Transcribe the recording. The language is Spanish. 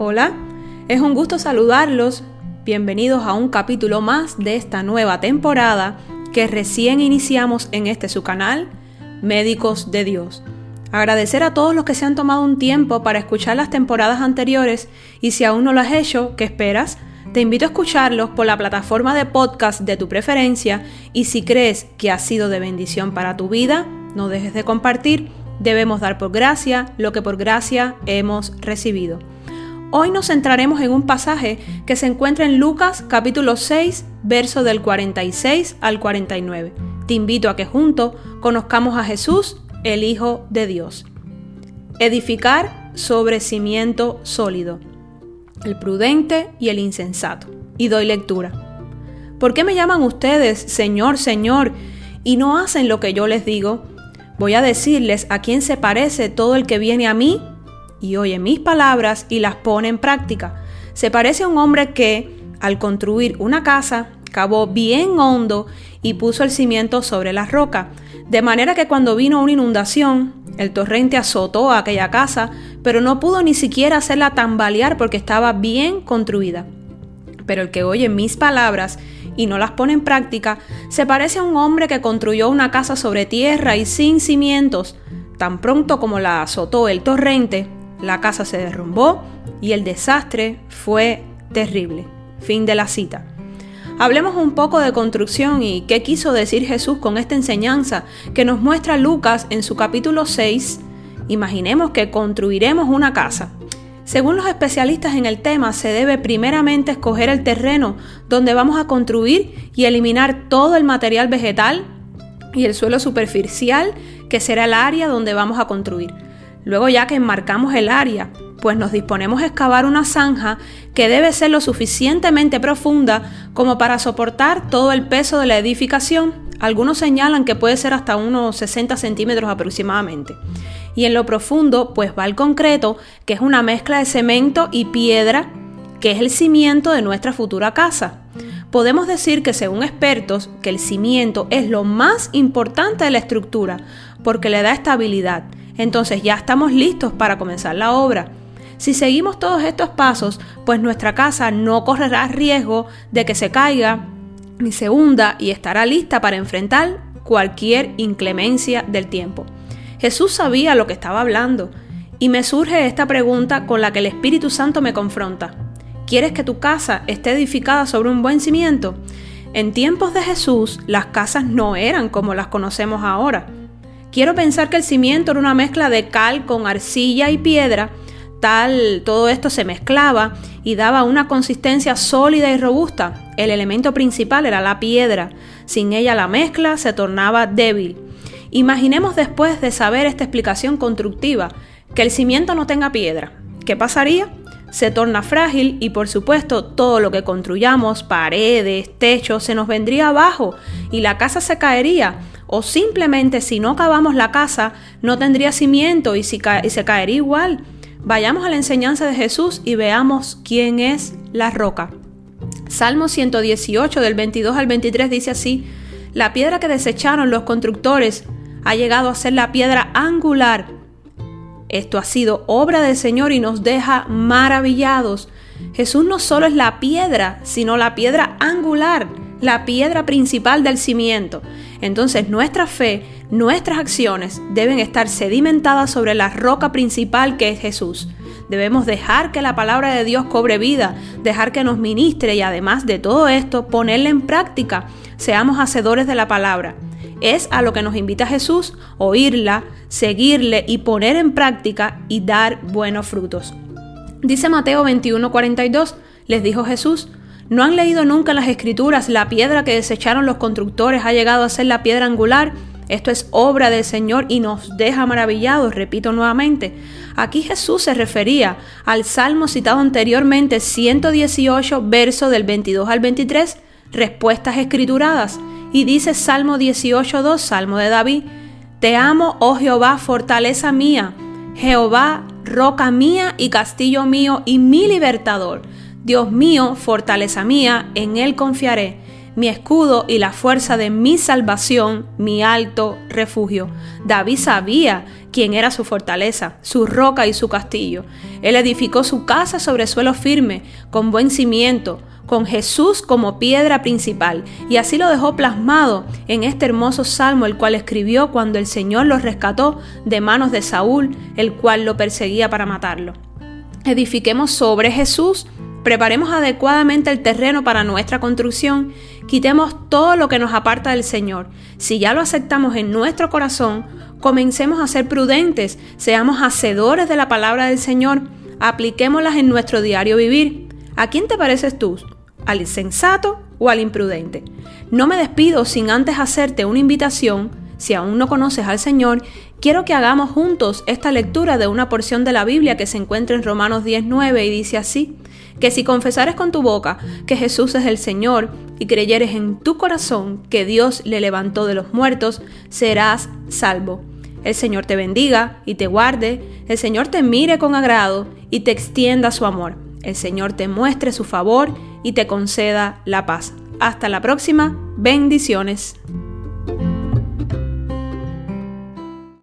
Hola, es un gusto saludarlos. Bienvenidos a un capítulo más de esta nueva temporada que recién iniciamos en este su canal, Médicos de Dios. Agradecer a todos los que se han tomado un tiempo para escuchar las temporadas anteriores y si aún no lo has hecho, ¿qué esperas? Te invito a escucharlos por la plataforma de podcast de tu preferencia y si crees que ha sido de bendición para tu vida, no dejes de compartir. Debemos dar por gracia lo que por gracia hemos recibido. Hoy nos centraremos en un pasaje que se encuentra en Lucas capítulo 6, verso del 46 al 49. Te invito a que juntos conozcamos a Jesús, el Hijo de Dios. Edificar sobre cimiento sólido. El prudente y el insensato. Y doy lectura. ¿Por qué me llaman ustedes Señor, Señor y no hacen lo que yo les digo? Voy a decirles a quién se parece todo el que viene a mí y oye mis palabras y las pone en práctica. Se parece a un hombre que, al construir una casa, cavó bien hondo y puso el cimiento sobre la roca, de manera que cuando vino una inundación, el torrente azotó a aquella casa, pero no pudo ni siquiera hacerla tambalear porque estaba bien construida. Pero el que oye mis palabras y no las pone en práctica, se parece a un hombre que construyó una casa sobre tierra y sin cimientos. Tan pronto como la azotó el torrente, la casa se derrumbó y el desastre fue terrible. Fin de la cita. Hablemos un poco de construcción y qué quiso decir Jesús con esta enseñanza que nos muestra Lucas en su capítulo 6. Imaginemos que construiremos una casa. Según los especialistas en el tema, se debe primeramente escoger el terreno donde vamos a construir y eliminar todo el material vegetal y el suelo superficial que será el área donde vamos a construir. Luego ya que enmarcamos el área, pues nos disponemos a excavar una zanja que debe ser lo suficientemente profunda como para soportar todo el peso de la edificación. Algunos señalan que puede ser hasta unos 60 centímetros aproximadamente. Y en lo profundo, pues va el concreto, que es una mezcla de cemento y piedra, que es el cimiento de nuestra futura casa. Podemos decir que según expertos, que el cimiento es lo más importante de la estructura, porque le da estabilidad entonces ya estamos listos para comenzar la obra. Si seguimos todos estos pasos, pues nuestra casa no correrá riesgo de que se caiga ni se hunda y estará lista para enfrentar cualquier inclemencia del tiempo. Jesús sabía lo que estaba hablando y me surge esta pregunta con la que el Espíritu Santo me confronta. ¿Quieres que tu casa esté edificada sobre un buen cimiento? En tiempos de Jesús las casas no eran como las conocemos ahora. Quiero pensar que el cimiento era una mezcla de cal con arcilla y piedra, tal todo esto se mezclaba y daba una consistencia sólida y robusta. El elemento principal era la piedra, sin ella la mezcla se tornaba débil. Imaginemos después de saber esta explicación constructiva que el cimiento no tenga piedra. ¿Qué pasaría? Se torna frágil y por supuesto todo lo que construyamos, paredes, techos, se nos vendría abajo y la casa se caería o simplemente si no cavamos la casa, no tendría cimiento y, se caería igual. Vayamos a la enseñanza de Jesús y veamos quién es la roca. Salmo 118 del 22 al 23 dice así, la piedra que desecharon los constructores ha llegado a ser la piedra angular. Esto ha sido obra del Señor y nos deja maravillados. Jesús no solo es la piedra, sino la piedra angular la piedra principal del cimiento. Entonces nuestra fe, nuestras acciones deben estar sedimentadas sobre la roca principal que es Jesús. Debemos dejar que la palabra de Dios cobre vida, dejar que nos ministre y además de todo esto ponerla en práctica. Seamos hacedores de la palabra. Es a lo que nos invita Jesús, oírla, seguirle y poner en práctica y dar buenos frutos. Dice Mateo 21:42, les dijo Jesús, ¿No han leído nunca las escrituras la piedra que desecharon los constructores ha llegado a ser la piedra angular? Esto es obra del Señor y nos deja maravillados, repito nuevamente. Aquí Jesús se refería al salmo citado anteriormente, 118, verso del 22 al 23, respuestas escrituradas. Y dice Salmo 18, 2, Salmo de David, Te amo, oh Jehová, fortaleza mía, Jehová, roca mía y castillo mío y mi libertador. Dios mío, fortaleza mía, en Él confiaré. mi escudo y la fuerza de mi salvación, mi alto refugio. David sabía quién era su fortaleza, su roca y su castillo. Él edificó su casa sobre suelo firme, con buen cimiento, con Jesús como piedra principal, y así lo dejó plasmado en este hermoso salmo, el cual escribió cuando el Señor lo rescató de manos de Saúl, el cual lo perseguía para matarlo. Edifiquemos sobre Jesús, preparemos adecuadamente el terreno para nuestra construcción, quitemos todo lo que nos aparta del Señor. Si ya lo aceptamos en nuestro corazón, comencemos a ser prudentes, seamos hacedores de la palabra del Señor, apliquémoslas en nuestro diario vivir. ¿A quién te pareces tú? ¿Al insensato o al imprudente? No me despido sin antes hacerte una invitación, si aún no conoces al Señor, quiero que hagamos juntos esta lectura de una porción de la Biblia que se encuentra en Romanos 19 y dice así, que si confesares con tu boca que Jesús es el Señor y creyeres en tu corazón que Dios le levantó de los muertos, serás salvo. El Señor te bendiga y te guarde, el Señor te mire con agrado y te extienda su amor. El Señor te muestre su favor y te conceda la paz. Hasta la próxima, bendiciones.